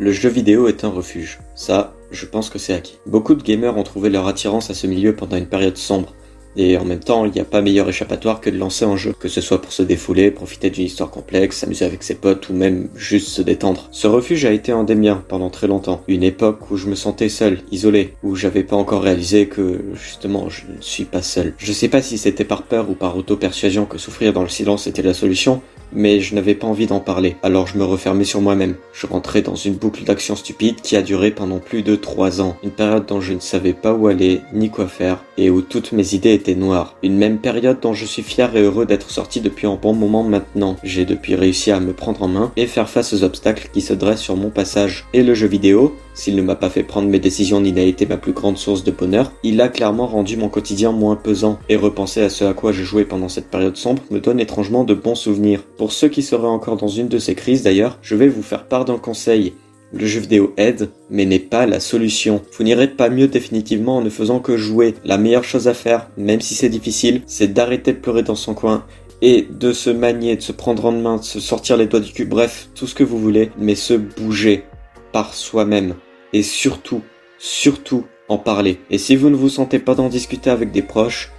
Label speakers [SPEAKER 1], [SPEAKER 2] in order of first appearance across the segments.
[SPEAKER 1] Le jeu vidéo est un refuge. Ça, je pense que c'est acquis. Beaucoup de gamers ont trouvé leur attirance à ce milieu pendant une période sombre. Et en même temps, il n'y a pas meilleur échappatoire que de lancer un jeu, que ce soit pour se défouler, profiter d'une histoire complexe, s'amuser avec ses potes ou même juste se détendre. Ce refuge a été un des miens pendant très longtemps. Une époque où je me sentais seul, isolé, où j'avais pas encore réalisé que justement je ne suis pas seul. Je sais pas si c'était par peur ou par auto-persuasion que souffrir dans le silence était la solution, mais je n'avais pas envie d'en parler, alors je me refermais sur moi-même. Je rentrais dans une boucle d'action stupide qui a duré pendant plus de trois ans, une période dont je ne savais pas où aller, ni quoi faire, et où toutes mes idées étaient noires. Une même période dont je suis fier et heureux d'être sorti depuis un bon moment maintenant. J'ai depuis réussi à me prendre en main et faire face aux obstacles qui se dressent sur mon passage. Et le jeu vidéo, s'il ne m'a pas fait prendre mes décisions ni n'a été ma plus grande source de bonheur, il a clairement rendu mon quotidien moins pesant, et repenser à ce à quoi je jouais pendant cette période sombre me donne étrangement de bons souvenirs. Pour ceux qui seraient encore dans une de ces crises d'ailleurs, je vais vous faire part d'un conseil. Le jeu vidéo aide, mais n'est pas la solution. Vous n'irez pas mieux définitivement en ne faisant que jouer. La meilleure chose à faire, même si c'est difficile, c'est d'arrêter de pleurer dans son coin et de se manier, de se prendre en main, de se sortir les doigts du cul, bref, tout ce que vous voulez, mais se bouger par soi-même. Et surtout, surtout en parler. Et si vous ne vous sentez pas d'en discuter avec des proches,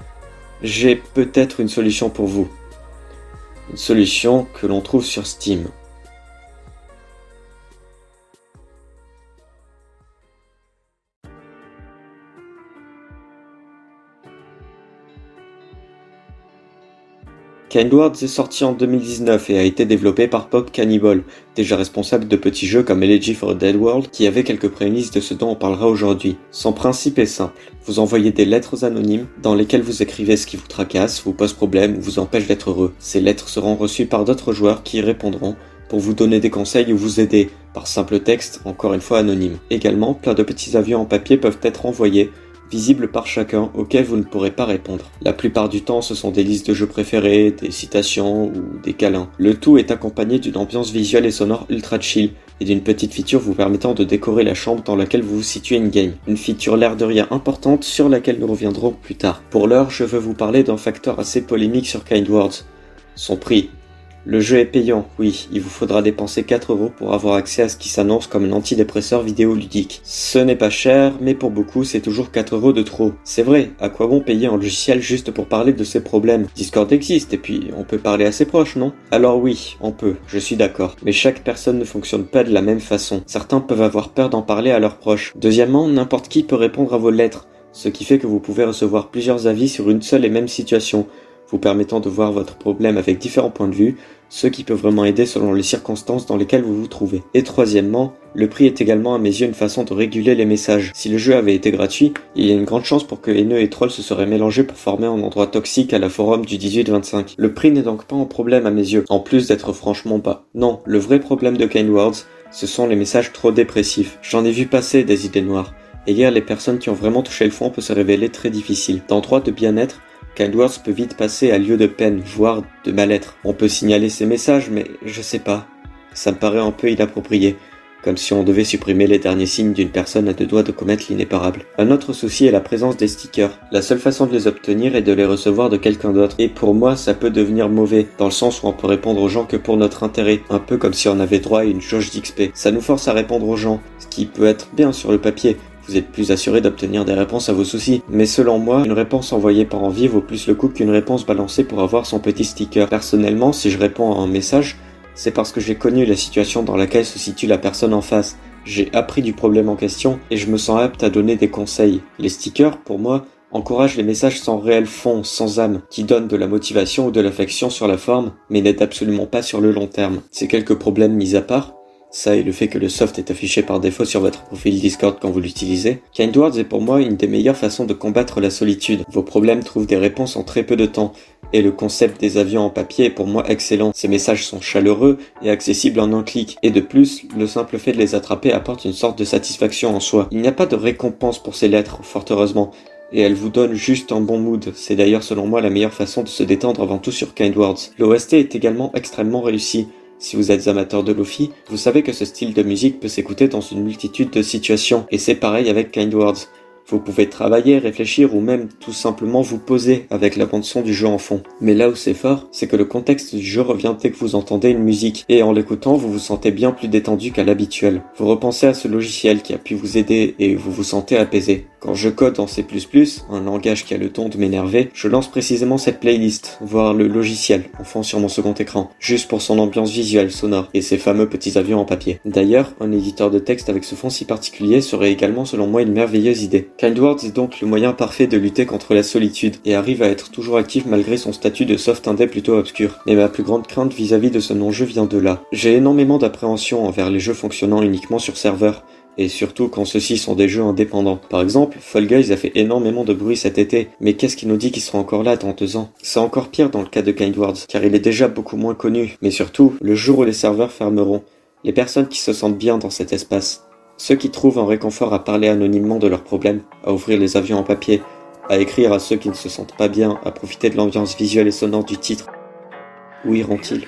[SPEAKER 1] j'ai peut-être une solution pour vous. Une solution que l'on trouve sur Steam. Kindwards est sorti en 2019 et a été développé par Pop Cannibal, déjà responsable de petits jeux comme Elegy for a Dead World, qui avait quelques prémices de ce dont on parlera aujourd'hui. Son principe est simple. Vous envoyez des lettres anonymes dans lesquelles vous écrivez ce qui vous tracasse, vous pose problème ou vous empêche d'être heureux. Ces lettres seront reçues par d'autres joueurs qui y répondront pour vous donner des conseils ou vous aider, par simple texte, encore une fois anonyme. Également, plein de petits avions en papier peuvent être envoyés visibles par chacun, auxquels vous ne pourrez pas répondre. La plupart du temps, ce sont des listes de jeux préférés, des citations ou des câlins. Le tout est accompagné d'une ambiance visuelle et sonore ultra chill et d'une petite feature vous permettant de décorer la chambre dans laquelle vous vous situez in-game. Une feature l'air de rien importante sur laquelle nous reviendrons plus tard. Pour l'heure, je veux vous parler d'un facteur assez polémique sur Kind Words. Son prix. Le jeu est payant, oui, il vous faudra dépenser 4 euros pour avoir accès à ce qui s'annonce comme un antidépresseur vidéoludique. Ce n'est pas cher, mais pour beaucoup c'est toujours 4 euros de trop. C'est vrai, à quoi bon payer un logiciel juste pour parler de ses problèmes? Discord existe, et puis on peut parler à ses proches, non? Alors oui, on peut, je suis d'accord. Mais chaque personne ne fonctionne pas de la même façon. Certains peuvent avoir peur d'en parler à leurs proches. Deuxièmement, n'importe qui peut répondre à vos lettres, ce qui fait que vous pouvez recevoir plusieurs avis sur une seule et même situation vous permettant de voir votre problème avec différents points de vue, ce qui peut vraiment aider selon les circonstances dans lesquelles vous vous trouvez. Et troisièmement, le prix est également à mes yeux une façon de réguler les messages. Si le jeu avait été gratuit, il y a une grande chance pour que haineux et troll se seraient mélangés pour former un endroit toxique à la forum du 18-25. Le prix n'est donc pas un problème à mes yeux, en plus d'être franchement bas. Non, le vrai problème de Kind Words, ce sont les messages trop dépressifs. J'en ai vu passer des idées noires. Et lire les personnes qui ont vraiment touché le fond peut se révéler très difficile. Dans de bien-être, Kindwords peut vite passer à lieu de peine, voire de mal-être. On peut signaler ces messages, mais je sais pas. Ça me paraît un peu inapproprié, comme si on devait supprimer les derniers signes d'une personne à deux doigts de commettre l'inéparable. Un autre souci est la présence des stickers. La seule façon de les obtenir est de les recevoir de quelqu'un d'autre. Et pour moi, ça peut devenir mauvais, dans le sens où on peut répondre aux gens que pour notre intérêt, un peu comme si on avait droit à une jauge d'XP. Ça nous force à répondre aux gens, ce qui peut être bien sur le papier, vous êtes plus assuré d'obtenir des réponses à vos soucis. Mais selon moi, une réponse envoyée par envie vaut plus le coup qu'une réponse balancée pour avoir son petit sticker. Personnellement, si je réponds à un message, c'est parce que j'ai connu la situation dans laquelle se situe la personne en face. J'ai appris du problème en question et je me sens apte à donner des conseils. Les stickers, pour moi, encouragent les messages sans réel fond, sans âme, qui donnent de la motivation ou de l'affection sur la forme, mais n'aident absolument pas sur le long terme. Ces quelques problèmes mis à part, ça et le fait que le soft est affiché par défaut sur votre profil Discord quand vous l'utilisez, Kindwords est pour moi une des meilleures façons de combattre la solitude. Vos problèmes trouvent des réponses en très peu de temps, et le concept des avions en papier est pour moi excellent. Ces messages sont chaleureux et accessibles en un clic, et de plus, le simple fait de les attraper apporte une sorte de satisfaction en soi. Il n'y a pas de récompense pour ces lettres, fort heureusement, et elle vous donne juste un bon mood. C'est d'ailleurs selon moi la meilleure façon de se détendre avant tout sur Kindwords. L'OST est également extrêmement réussi. Si vous êtes amateur de Lofi, vous savez que ce style de musique peut s'écouter dans une multitude de situations, et c'est pareil avec Kind Words. Vous pouvez travailler, réfléchir ou même tout simplement vous poser avec la bande son du jeu en fond. Mais là où c'est fort, c'est que le contexte du jeu revient dès que vous entendez une musique et en l'écoutant, vous vous sentez bien plus détendu qu'à l'habituel. Vous repensez à ce logiciel qui a pu vous aider et vous vous sentez apaisé. Quand je code en C++, un langage qui a le ton de m'énerver, je lance précisément cette playlist, voire le logiciel, en fond sur mon second écran, juste pour son ambiance visuelle, sonore, et ses fameux petits avions en papier. D'ailleurs, un éditeur de texte avec ce fond si particulier serait également selon moi une merveilleuse idée. KindWords est donc le moyen parfait de lutter contre la solitude, et arrive à être toujours actif malgré son statut de soft indé plutôt obscur. Mais ma plus grande crainte vis-à-vis -vis de ce non-jeu vient de là. J'ai énormément d'appréhension envers les jeux fonctionnant uniquement sur serveur, et surtout quand ceux-ci sont des jeux indépendants. Par exemple, Fall Guys a fait énormément de bruit cet été, mais qu'est-ce qui nous dit qu'il sera encore là dans deux ans? C'est encore pire dans le cas de Kindwards, car il est déjà beaucoup moins connu, mais surtout, le jour où les serveurs fermeront, les personnes qui se sentent bien dans cet espace, ceux qui trouvent un réconfort à parler anonymement de leurs problèmes, à ouvrir les avions en papier, à écrire à ceux qui ne se sentent pas bien, à profiter de l'ambiance visuelle et sonore du titre, où iront-ils?